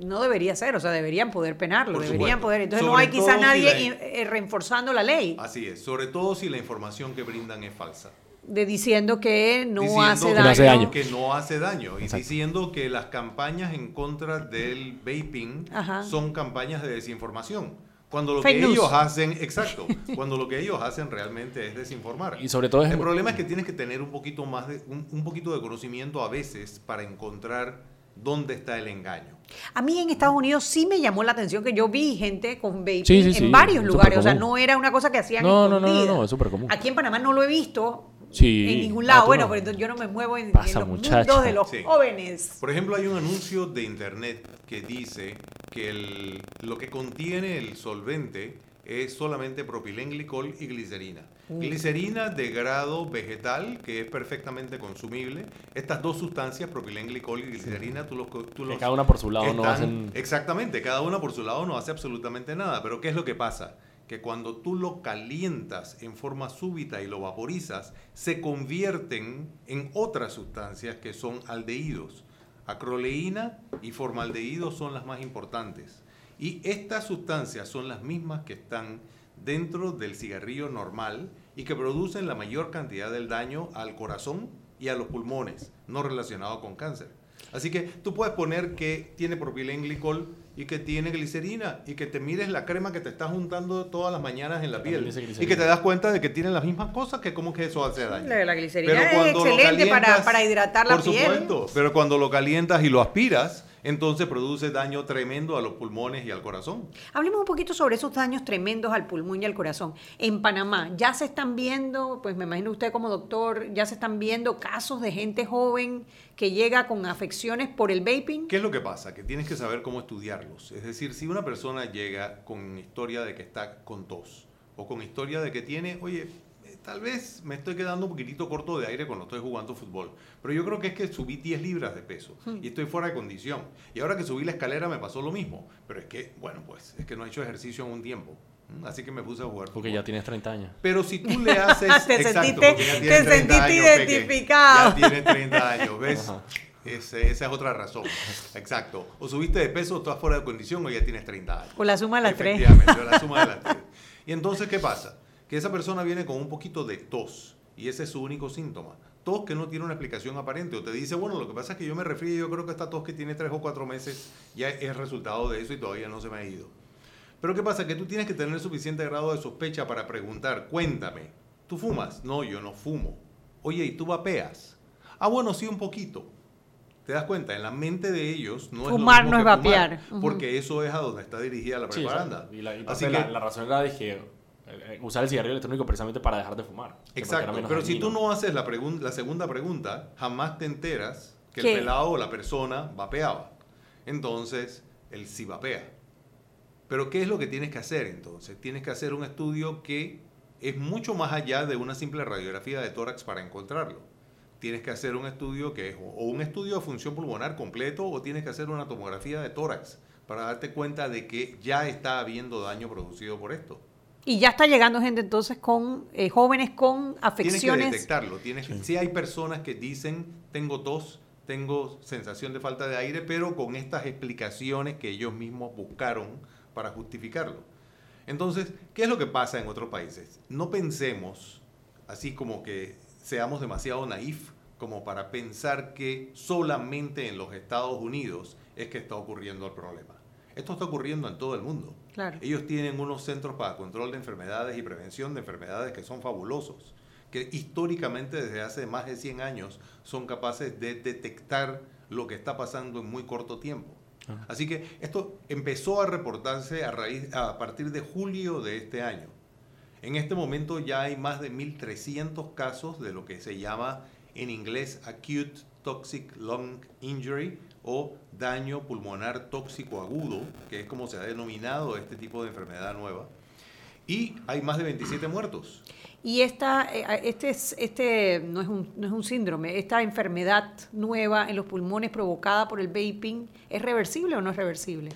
No debería ser, o sea, deberían poder penarlo, Por deberían supuesto. poder. Entonces no hay quizá todo si nadie la- eh, reforzando la ley, Así es, sobre todo si la información que brindan es falsa. de diciendo que no Diciendo hace daño. hace daño. Que no hace daño. Y Exacto. diciendo que las campañas en contra del vaping Ajá. son campañas de desinformación. Cuando lo Fake que news. ellos hacen, exacto, cuando lo que ellos hacen realmente es desinformar. Y sobre todo es- El problema es que tienes que tener un poquito más de, un, un poquito de conocimiento a veces para encontrar dónde está el engaño. A mí en Estados Unidos sí me llamó la atención que yo vi gente con vaping Sí, sí, sí, en varios lugares. O sea, no era una cosa que hacían No, no, no, no, es súper común. Aquí en Panamá no lo he visto. Sí. en ningún Ah, lado. bueno, no. pero entonces yo no me muevo en, los mundos de los Sí. jóvenes. Por ejemplo, hay un anuncio de internet que dice que el- lo que contiene el solvente es solamente propilenglicol y glicerina. Mm. Glicerina de grado vegetal, que es perfectamente consumible. Estas dos sustancias, propilenglicol y glicerina, tú los... Tú Que los cada una por su lado no están- hacen- Exactamente, cada una por su lado no hace absolutamente nada. Pero ¿qué es lo que pasa? Que cuando tú lo calientas en forma súbita y lo vaporizas, se convierten en otras sustancias que son aldehídos. Acroleína y formaldehído son las más importantes. Y estas sustancias son las mismas que están dentro del cigarrillo normal y que producen la mayor cantidad del daño al corazón y a los pulmones, no relacionado con cáncer. Así que tú puedes poner que tiene propilenglicol y que tiene glicerina y que te mires la crema que te estás juntando todas las mañanas en la También piel y que te das cuenta de que tienen las mismas cosas que como que eso hace daño. La, la glicerina Pero es excelente para, calientas, para hidratar la Por piel. supuesto, pero cuando lo calientas y lo aspiras, entonces produce daño tremendo a los pulmones y al corazón. Hablemos un poquito sobre esos daños tremendos al pulmón y al corazón. En Panamá, ya se están viendo, pues me imagino usted como doctor, ya se están viendo casos de gente joven que llega con afecciones por el vaping. ¿Qué es lo que pasa? Que tienes que saber cómo estudiarlos. Es decir, si una persona llega con historia de que está con tos o con historia de que tiene, oye, tal vez me estoy quedando un poquitito corto de aire cuando estoy jugando fútbol, pero yo creo que es que subí 10 libras de peso Hmm. y estoy fuera de condición. Y ahora que subí la escalera me pasó lo mismo, pero es que, bueno, pues es que no he hecho ejercicio en un tiempo. ¿m? Así que me puse a jugar. Porque ya tienes 30 años. Pero si tú le haces. Te exacto, sentiste- ya te tienes 30 sentiste años, Peque. identificado. Ya tienes 30 años, ¿ves? Ese- esa es otra razón. Exacto. O subiste de peso, o estás fuera de condición, o ya tienes 30 años. O la suma de las tres. Efectivamente, o la suma de las tres. Y entonces, ¿qué pasa? Que esa persona viene con un poquito de tos, y ese es su único síntoma. Tos que no tiene una explicación aparente, o te dice, bueno, lo que pasa es que yo me refiero, yo creo que esta tos que tiene tres o cuatro meses ya es resultado de eso y todavía no se me ha ido. Pero ¿qué pasa? Que tú tienes que tener suficiente grado de sospecha para preguntar, cuéntame, ¿tú fumas? No, yo no fumo. Oye, ¿y tú vapeas? Ah, bueno, sí, un poquito. ¿Te das cuenta? En la mente de ellos no Fumar es lo mismo no es que vapear. fumar. Porque eso es a donde está dirigida la Sí, propaganda. y la, y Así parte que, la, la razón era de que usar el cigarrillo electrónico precisamente para dejar de fumar. exacto. Pero si tú no haces la, pregun- la segunda pregunta, jamás te enteras que ¿Qué? el pelado o la persona vapeaba. Entonces, él sí vapea. Pero ¿qué es lo que tienes que hacer entonces? Tienes que hacer un estudio que es mucho más allá de una simple radiografía de tórax para encontrarlo. Tienes que hacer un estudio que es o un estudio de función pulmonar completo o tienes que hacer una tomografía de tórax para darte cuenta de que ya está habiendo daño producido por esto. Y ya está llegando gente entonces con eh, jóvenes con Tienes que afecciones. detectarlo. Tienes sí hay personas que dicen, tengo tos, tengo sensación de falta de aire, pero con estas explicaciones que ellos mismos buscaron para justificarlo. Entonces, ¿qué es lo que pasa en otros países? No pensemos así como que seamos demasiado naif como para pensar que solamente en los Estados Unidos es que está ocurriendo el problema. Esto está ocurriendo en todo el mundo. Claro. Ellos tienen unos centros para control de enfermedades y prevención de enfermedades que son fabulosos, que históricamente desde hace más de 100 años son capaces de detectar lo que está pasando en muy corto tiempo. Así que esto empezó a reportarse a, raíz, a partir de julio de este año. En este momento ya hay más de 1.300 casos de lo que se llama en inglés acute toxic lung injury o daño pulmonar tóxico agudo, que es como se ha denominado este tipo de enfermedad nueva. Y hay más de 27 muertos. Y esta, eh, este, es- este no, es un, no es un síndrome, esta enfermedad nueva en los pulmones provocada por el vaping, ¿es reversible o no es reversible?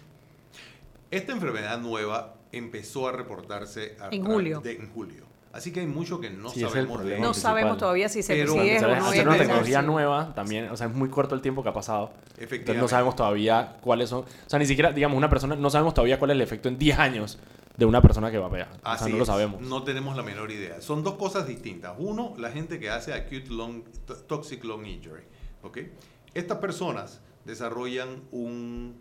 Esta enfermedad nueva empezó a reportarse a En tra- julio. de- en julio. Así que hay mucho que no Sí, ese es el sabemos No sabemos todavía si se Pero- si es o no Hacer es una tecnología nueva también, o sea, es muy corto el tiempo que ha pasado. Entonces Efectivamente. no sabemos todavía cuáles son. O sea, ni siquiera, digamos, una persona, no sabemos todavía cuál es el efecto en 10 años de una persona que vapea. O sea, Así no lo sabemos. No tenemos la menor idea. Son dos cosas distintas. Uno, la gente que hace acute lung, to- toxic lung injury. ¿ok? Estas personas desarrollan un,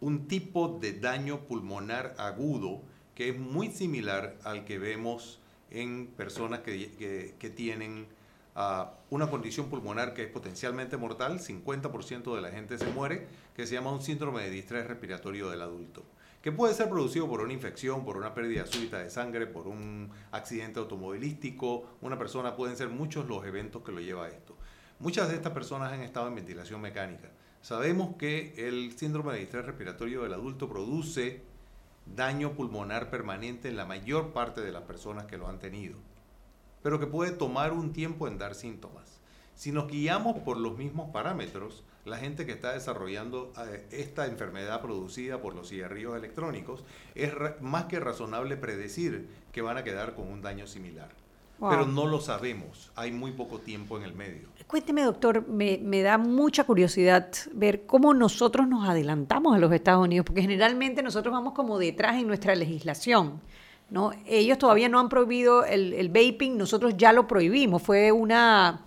un tipo de daño pulmonar agudo que es muy similar al que vemos en personas que, que- tienen ah, una condición pulmonar que es potencialmente mortal. 50% de la gente se muere, que se llama un síndrome de distrés respiratorio del adulto que puede ser producido por una infección, por una pérdida súbita de sangre, por un accidente automovilístico, una persona, pueden ser muchos los eventos que lo lleva a esto. Muchas de estas personas han estado en ventilación mecánica. Sabemos que el síndrome de estrés respiratorio del adulto produce daño pulmonar permanente en la mayor parte de las personas que lo han tenido, pero que puede tomar un tiempo en dar síntomas. Si nos guiamos por los mismos parámetros, la gente que está desarrollando eh, esta enfermedad producida por los cigarrillos electrónicos, es más que razonable predecir que van a quedar con un daño similar. Pero no lo sabemos, hay muy poco tiempo en el medio. Cuénteme, doctor, me, me, da mucha curiosidad ver cómo nosotros nos adelantamos a los Estados Unidos, porque generalmente nosotros vamos como detrás en nuestra legislación. ¿no? Ellos todavía no han prohibido el, el vaping, nosotros ya lo prohibimos. Fue una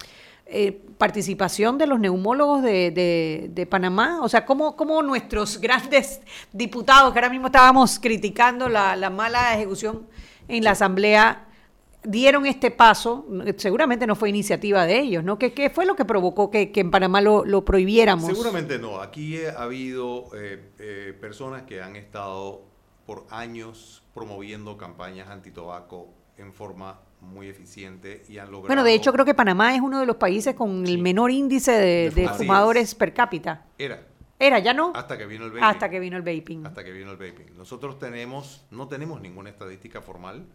eh, participación de los neumólogos de, de, Panamá? O sea, ¿cómo, ¿cómo, nuestros grandes diputados, que ahora mismo estábamos criticando la, la mala ejecución en la Asamblea, dieron este paso? Seguramente no fue iniciativa de ellos, ¿no? ¿Qué, qué fue lo que provocó que, que en Panamá lo, lo, prohibiéramos? Seguramente no. Aquí ha habido eh, eh, personas que han estado por años promoviendo campañas antitobaco en forma muy eficiente y han logrado... Bueno, de hecho creo que Panamá es uno de los países con el menor índice de, fumadores per cápita. Era. Era, ya no. Hasta que vino el vaping. Hasta que vino el vaping. Hasta que vino el vaping. Nosotros tenemos, no tenemos ninguna estadística formal,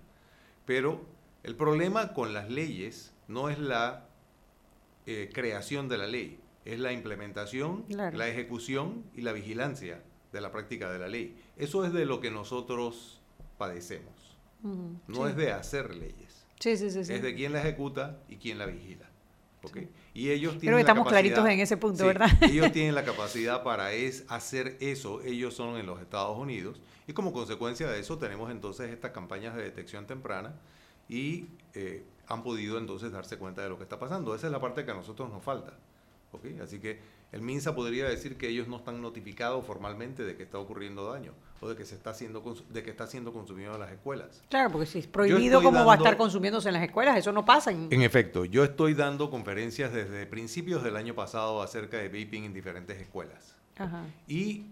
pero el problema con las leyes no es la eh, creación de la ley, es la implementación, la ejecución y la vigilancia de la práctica de la ley. Eso es de lo que nosotros padecemos. no es de hacer leyes. Sí, sí, sí, Es de quién la ejecuta y quién la vigila. Y ellos tienen Creo que estamos claritos en ese punto, ¿verdad? ellos tienen la capacidad para es, hacer eso. Ellos son en los Estados Unidos. Y como consecuencia de eso tenemos entonces estas campañas de detección temprana y eh, han podido entonces darse cuenta de lo que está pasando. Esa es la parte que a nosotros nos falta. Así que el MINSA podría decir que ellos no están notificados formalmente de que está ocurriendo daño o de que se está haciendo de que está siendo consumido en las escuelas. Claro, porque si es prohibido, ¿cómo va a estar consumiéndose en las escuelas? Eso no pasa. En... en efecto, yo estoy dando conferencias desde principios del año pasado acerca de vaping en diferentes escuelas. Ajá. Y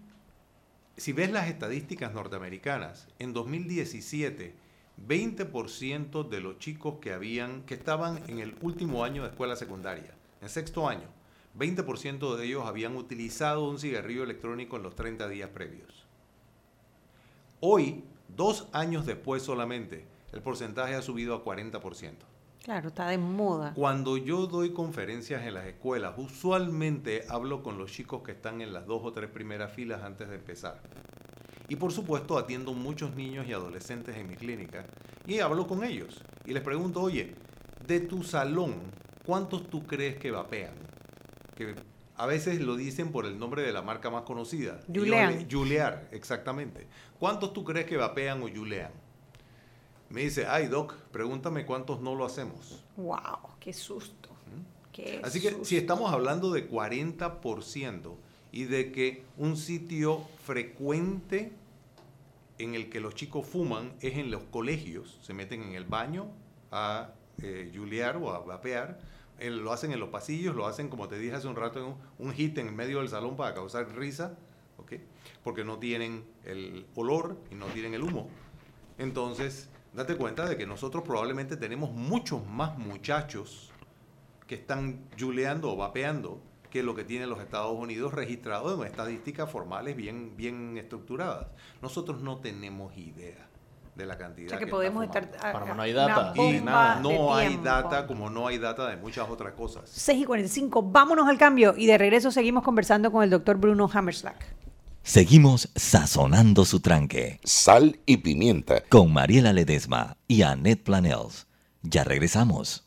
si ves las estadísticas norteamericanas, en 2017 20% de los chicos que habían que estaban en el último año de escuela secundaria, en sexto año, 20% de ellos habían utilizado un cigarrillo electrónico en los 30 días previos. Hoy, dos años después solamente, el porcentaje ha subido a 40%. Claro, está de moda. Cuando yo doy conferencias en las escuelas, usualmente hablo con los chicos que están en las dos o tres primeras filas antes de empezar. Y por supuesto atiendo muchos niños y adolescentes en mi clínica y hablo con ellos y les pregunto, oye, de tu salón, ¿cuántos tú crees que vapean? Que a veces lo dicen por el nombre de la marca más conocida. Julean. Julear, exactamente. ¿Cuántos tú crees que vapean o julean? Me dice, ay Doc, pregúntame cuántos no lo hacemos. ¡Wow! ¡Qué susto! ¿Mm? Así que si estamos hablando de 40% y de que un sitio frecuente en el que los chicos fuman es en los colegios, se meten en el baño a eh, o a vapear, lo hacen en los pasillos, lo hacen, como te dije hace un rato, un, hit en medio del salón para causar risa, porque no tienen el olor y no tienen el humo. Entonces, date cuenta de que nosotros probablemente tenemos muchos más muchachos que están juleando o vapeando que lo que tienen los Estados Unidos registrado en estadísticas formales bien, bien estructuradas. Nosotros no tenemos idea de la cantidad. O sea que, podemos estar. Para no hay data. Y nada, no hay data como no hay data de muchas otras cosas. 6 y 45, vámonos al cambio y de regreso seguimos conversando con el doctor Bruno Hammerslack. Seguimos sazonando su tranque. Sal y pimienta. Con Mariela Ledesma y Annette Planels. Ya regresamos.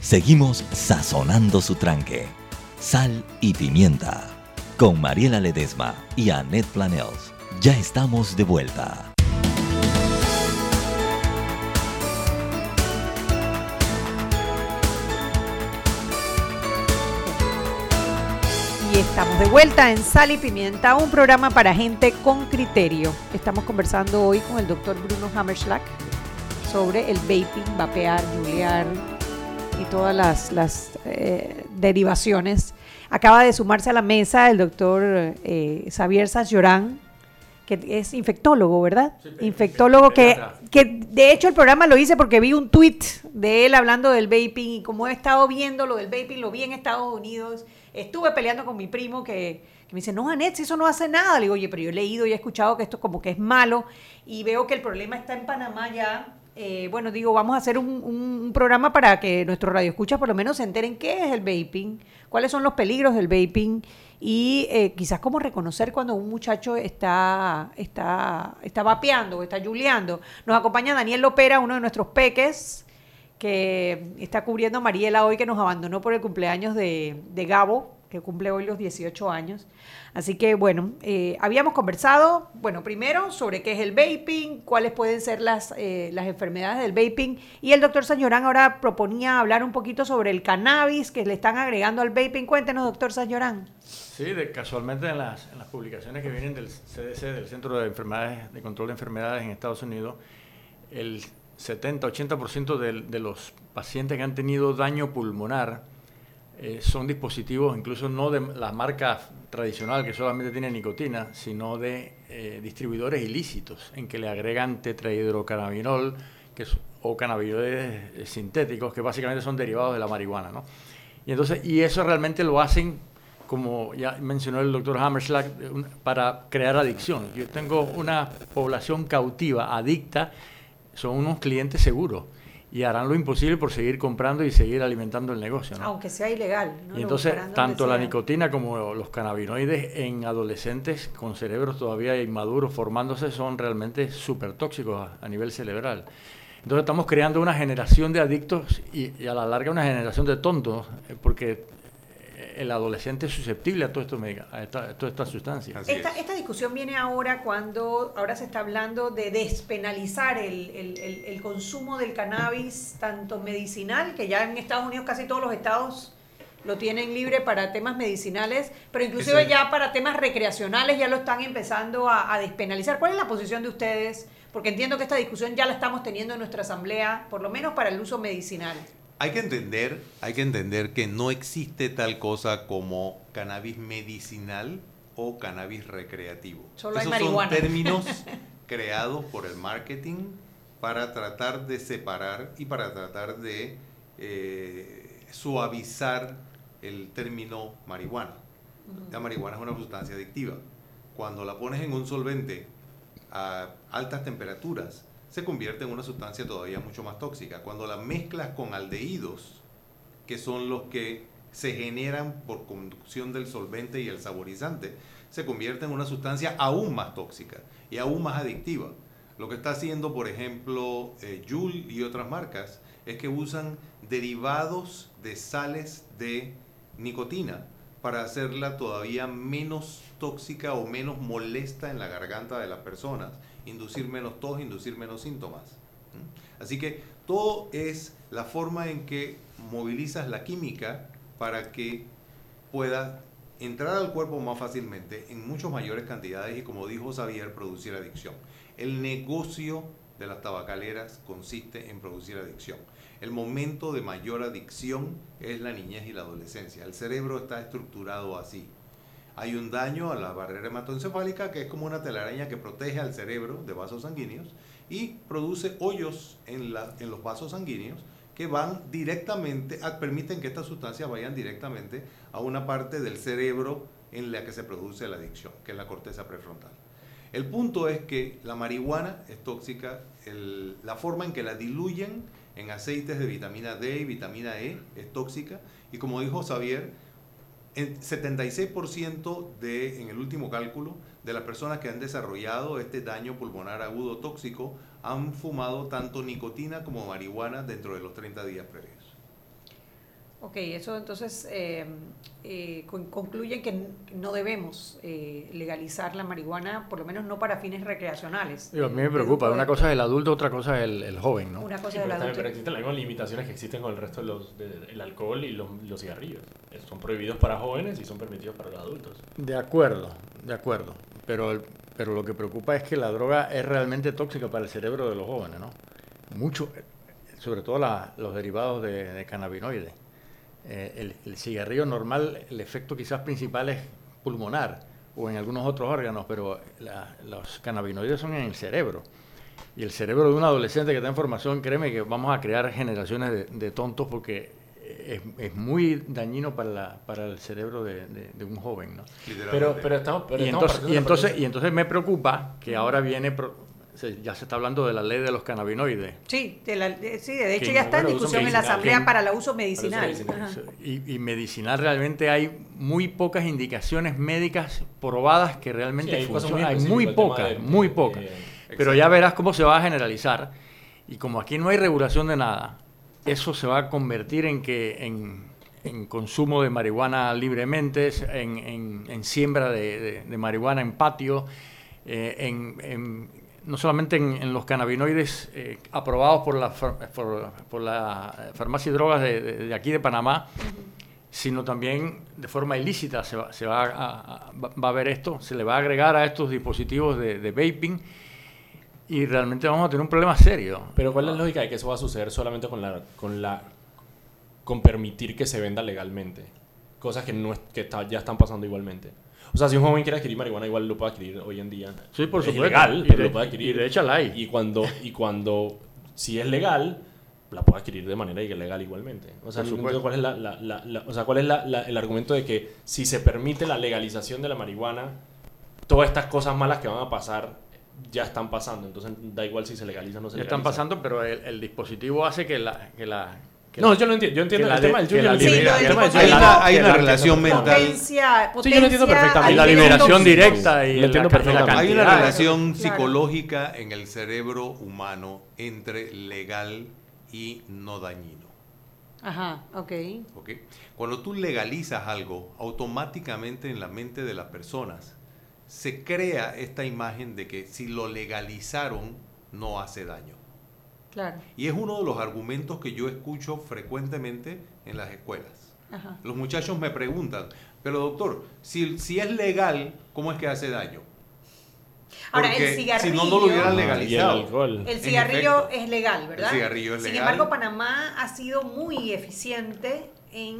Seguimos sazonando su tranque. Sal y pimienta. Con Mariela Ledesma y Annette Planels. Ya estamos de vuelta. Y estamos de vuelta en Sal y Pimienta, un programa para gente con criterio. Estamos conversando hoy con el doctor Bruno Hammerschlag sobre el vaping, vapear, juliar y todas las, las eh, derivaciones. Acaba de sumarse a la mesa el doctor eh, Xavier Llorán, que es infectólogo, ¿verdad? infectólogo que, que de hecho el programa lo hice porque vi un tweet de él hablando del vaping y como he estado viendo lo del vaping, lo vi en Estados Unidos, estuve peleando con mi primo que, que me dice, no, Anet, si eso no hace nada. Le digo, oye, pero yo he leído y he escuchado que esto como que es malo y veo que el problema está en Panamá ya. Eh, bueno, digo, vamos a hacer un, programa para que nuestros radioescuchas por lo menos se enteren qué es el vaping, cuáles son los peligros del vaping y eh, quizás cómo reconocer cuando un muchacho está, está, está vapeando o está juliando. Nos acompaña Daniel Lopera, uno de nuestros peques, que está cubriendo a Mariela hoy, que nos abandonó por el cumpleaños de, de Gabo, que cumple hoy los 18 años. Así que bueno, eh, habíamos conversado, bueno, primero sobre qué es el vaping, cuáles pueden ser las, eh, las enfermedades del vaping, y el doctor Sañorán ahora proponía hablar un poquito sobre el cannabis que le están agregando al vaping. Cuéntenos, doctor Sañorán. Sí, de, casualmente en las, en las publicaciones que vienen del CDC, del Centro de Enfermedades de Control de Enfermedades en Estados Unidos, el 70-80% de, de los pacientes que han tenido daño pulmonar eh, son dispositivos incluso no de la marca tradicional que solamente tiene nicotina, sino de eh, distribuidores ilícitos en que le agregan tetrahidrocannabinol que es, o cannabinoides sintéticos que básicamente son derivados de la marihuana. ¿no? Y, entonces, y eso realmente lo hacen, como ya mencionó el doctor Hammerschlag, para crear adicción. Yo tengo una población cautiva, adicta, son unos clientes seguros y harán lo imposible por seguir comprando y seguir alimentando el negocio. ¿no? Aunque sea ilegal. ¿no? Y entonces, tanto la nicotina como los cannabinoides en adolescentes con cerebros todavía inmaduros formándose son realmente súper tóxicos a, a, nivel cerebral. Entonces estamos creando una generación de adictos y, y, a la larga una generación de tontos, porque el adolescente es susceptible a, todo esto, a, esta, a todas estas sustancias. Esta, esta, discusión viene ahora cuando ahora se está hablando de despenalizar el, el, el, el, consumo del cannabis, tanto medicinal, que ya en Estados Unidos casi todos los estados lo tienen libre para temas medicinales, pero inclusive ya para temas recreacionales ya lo están empezando a, a despenalizar. ¿Cuál es la posición de ustedes? Porque entiendo que esta discusión ya la estamos teniendo en nuestra asamblea, por lo menos para el uso medicinal. Hay que entender, hay que entender que no existe tal cosa como cannabis medicinal o cannabis recreativo. Solo Esos hay marihuana. son términos creados por el marketing para tratar de separar y para tratar de eh, suavizar el término marihuana. La marihuana es una sustancia adictiva. Cuando la pones en un solvente a altas temperaturas, se convierte en una sustancia todavía mucho más tóxica. Cuando la mezclas con aldehídos, que son los que se generan por conducción del solvente y el saborizante, se convierte en una sustancia aún más tóxica y aún más adictiva. Lo que está haciendo, por ejemplo, eh, y otras marcas es que usan derivados de sales de nicotina para hacerla todavía menos tóxica o menos molesta en la garganta de las personas, inducir menos tos, inducir menos síntomas. Así que todo es la forma en que movilizas la química para que pueda entrar al cuerpo más fácilmente en muchas mayores cantidades y como dijo Xavier, producir adicción. El negocio de las tabacaleras consiste en producir adicción. El momento de mayor adicción es la niñez y la adolescencia. El cerebro está estructurado así. Hay un daño a la barrera hematoencefálica que es como una telaraña que protege al cerebro de vasos sanguíneos y produce hoyos en, los vasos sanguíneos que van directamente, permiten que estas sustancias vayan directamente a una parte del cerebro en la que se produce la adicción, que es la corteza prefrontal. El punto es que la marihuana es tóxica, la forma en que la diluyen en aceites de vitamina D y vitamina E es tóxica, y como dijo Xavier, el 76% de, en el último cálculo de las personas que han desarrollado este daño pulmonar agudo tóxico han fumado tanto nicotina como marihuana dentro de los 30 días previos. Ok, eso entonces eh, eh, concluye que no debemos eh, legalizar la marihuana, por lo menos no para fines recreacionales. a mí me preocupa, una cosa es el adulto, otra cosa es el, joven, ¿no? Una cosa es el adulto. Pero existen las mismas limitaciones que existen con el resto del alcohol y los, los cigarrillos. Son prohibidos para jóvenes y son permitidos para los adultos. De acuerdo, de acuerdo. Pero, pero lo que preocupa es que la droga es realmente tóxica para el cerebro de los jóvenes, ¿no? Mucho, sobre todo los derivados de, de cannabinoides eh, el, cigarrillo normal, el efecto quizás principal es pulmonar o en algunos otros órganos, pero los cannabinoides son en el cerebro. Y el cerebro de un adolescente que está en formación, créeme que vamos a crear generaciones de, tontos porque es, muy dañino para, para el cerebro de, un joven. ¿no? Pero, pero, estamos, y, entonces, y, entonces, y entonces me preocupa que ahora viene ya se está hablando de la ley de los cannabinoides. Sí, de, sí, de hecho ya está en discusión en la Asamblea para el uso medicinal. Y, medicinal realmente hay muy pocas indicaciones médicas probadas que realmente funcionan. Hay muy pocas, muy pocas. Pero ya verás cómo se va a generalizar. Y como aquí no hay regulación de nada, eso se va a convertir en que en, consumo de marihuana libremente, en, siembra de, marihuana en patio, eh, en no solamente en, los cannabinoides eh, aprobados por la, por, la farmacia y drogas de, aquí de Panamá, sino también de forma ilícita se va, se va, a, va, a, ver esto, se le va a agregar a estos dispositivos de, vaping y realmente vamos a tener un problema serio. Pero ¿cuál es la lógica de que eso va a suceder solamente con la con la con permitir que se venda legalmente? Cosas que no que ya están pasando igualmente. O sea, si un joven quiere adquirir marihuana, igual lo puede adquirir hoy en día. Sí, por supuesto. Es legal, pero lo puede adquirir. Y de hecho la hay. Y cuando, y cuando, si es legal, la puede adquirir de manera ilegal igualmente. O sea, cuál es, la, la, la, o sea, cuál es el argumento de que si se permite la legalización de la marihuana, todas estas cosas malas que van a pasar ya están pasando. Entonces da igual si se legaliza o no se legaliza. Ya están pasando, pero el, el dispositivo hace que la, que la no, yo lo entiendo. Yo entiendo el tema del Junior. Hay una relación mental. sí, yo lo entiendo perfectamente. La liberación directa y entiendo perfectamente. Hay una relación psicológica en el cerebro humano entre legal y no dañino. Ajá, ok. okay. Cuando tú legalizas algo, automáticamente en la mente de las personas se crea esta imagen de que si lo legalizaron no hace daño. Y es uno de los argumentos que yo escucho frecuentemente en las escuelas. Los muchachos me preguntan, pero doctor, si, si es legal, ¿cómo es que hace daño? Ahora, el cigarrillo. Si no, no lo hubieran legalizado. El, cigarrillo es legal, ¿verdad? El cigarrillo es legal. Sin embargo, Panamá ha sido muy eficiente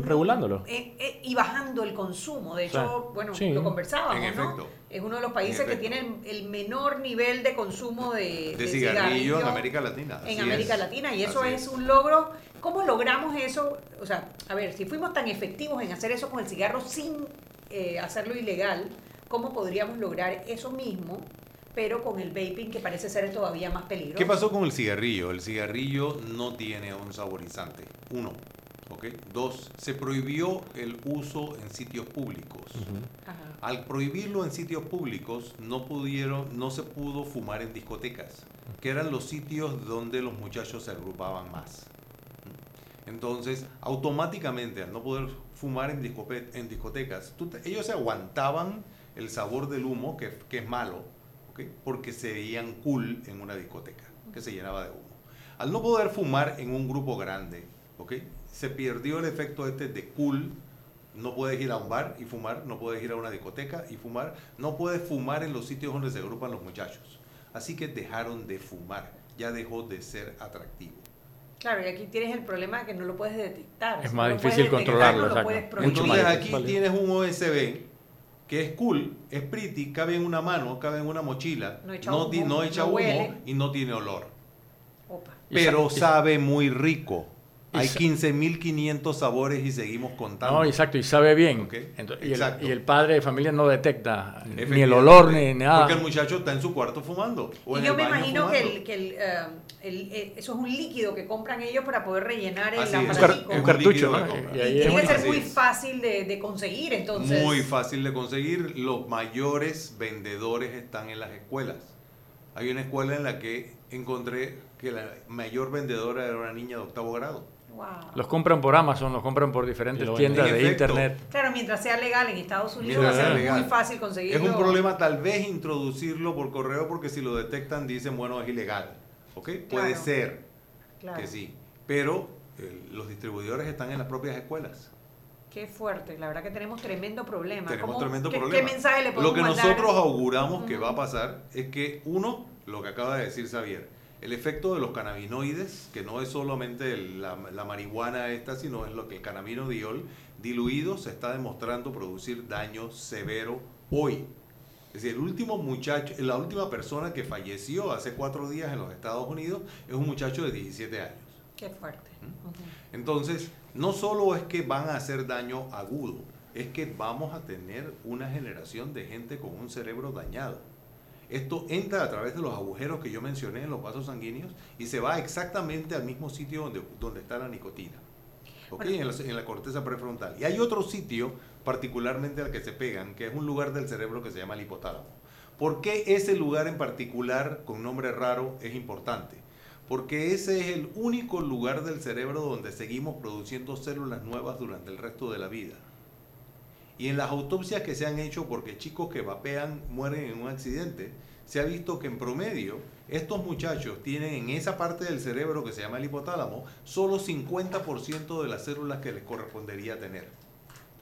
regulándolo y bajando el consumo. De hecho, bueno, lo conversábamos, ¿no? Es uno de los países que tiene el menor nivel de consumo de, de, cigarrillo, en América Latina. En América Latina y eso es. un logro. ¿Cómo logramos eso? O sea, a ver, si fuimos tan efectivos en hacer eso con el cigarro sin eh, hacerlo ilegal, ¿cómo podríamos lograr eso mismo? pero con el vaping que parece ser todavía más peligroso. ¿Qué pasó con el cigarrillo? El cigarrillo no tiene un saborizante. Uno, ¿ok? Dos, se prohibió el uso en sitios públicos. Al prohibirlo en sitios públicos, no pudieron, no se pudo fumar en discotecas, que eran los sitios donde los muchachos se agrupaban más. Entonces, automáticamente, al no poder fumar en, en discotecas, ellos se aguantaban el sabor del humo, que, que es malo, porque se veían cool en una discoteca, que se llenaba de humo. Al no poder fumar en un grupo grande, se perdió el efecto este de cool. No puedes ir a un bar y fumar, no puedes ir a una discoteca y fumar, no puedes fumar en los sitios donde se agrupan los muchachos. Así que dejaron de fumar, ya dejó de ser atractivo. Claro, y aquí tienes el problema de que no lo puedes detectar. Es más difícil controlarlo. Entonces aquí tienes un USB que es cool, es pretty, cabe en una mano, cabe en una mochila, no echa humo, no, echa humo y no tiene olor. Pero sabe muy rico. Hay 15.500 sabores y seguimos contando. No, exacto, y sabe bien. y, El, padre de familia no detecta ni el olor ni nada. Porque el muchacho está en su cuarto fumando. y yo me imagino que, eh, eh, eso es un líquido que compran ellos para poder rellenar el Un, cartucho, ¿no? Y, tiene que ser muy fácil de, de, conseguir, entonces. Muy fácil de conseguir. Los mayores vendedores están en las escuelas. Hay una escuela en la que encontré que la mayor vendedora era una niña de octavo grado. Los compran por Amazon, los compran por diferentes tiendas de internet. Claro, mientras sea legal en Estados Unidos va a ser muy fácil conseguirlo. Es un problema tal vez introducirlo por correo porque si lo detectan dicen, bueno, es ilegal. ¿Ok? Puede ser que sí. Pero eh, los distribuidores están en las propias escuelas. Qué fuerte, la verdad que tenemos tremendo problema. Tenemos tremendo problema. ¿Qué mensaje le podemos Lo que nosotros auguramos que va a pasar es que, uno, lo que acaba de decir Xavier, el efecto de los cannabinoides, que no es solamente la, marihuana esta, sino es lo que el cannabinodiol diluido se está demostrando producir daño severo hoy. Es decir, el último muchacho, la última persona que falleció hace cuatro días en los Estados Unidos es un muchacho de 17 años. Qué fuerte. ¿Mm? Entonces, no solo es que van a hacer daño agudo, es que vamos a tener una generación de gente con un cerebro dañado. Esto entra a través de los agujeros que yo mencioné en los vasos sanguíneos y se va exactamente al mismo sitio donde, donde está la nicotina. En, la, corteza prefrontal. Y hay otro sitio, particularmente al que se pegan, que es un lugar del cerebro que se llama el hipotálamo. ¿Por qué ese lugar en particular, con nombre raro, es importante? Porque ese es el único lugar del cerebro donde seguimos produciendo células nuevas durante el resto de la vida. Y en las autopsias que se han hecho porque chicos que vapean mueren en un accidente, se ha visto que en promedio estos muchachos tienen en esa parte del cerebro que se llama el hipotálamo solo 50% de las células que les correspondería tener.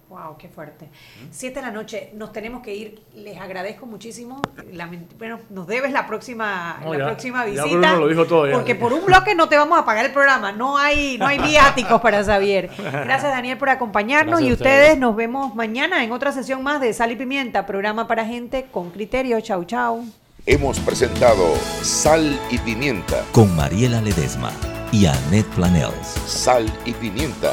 Wow, qué fuerte. Siete de la noche, nos tenemos que ir. Les agradezco muchísimo. bueno, nos debes la próxima, la próxima visita. porque por un bloque no te vamos a pagar el programa. No hay, no hay viáticos para Xavier. Gracias, Daniel, por acompañarnos. y ustedes. nos vemos mañana en otra sesión más de Sal y Pimienta, programa para gente con criterio. Chau, chau. Hemos presentado Sal y Pimienta con Mariela Ledesma y Annette Planels. Sal y Pimienta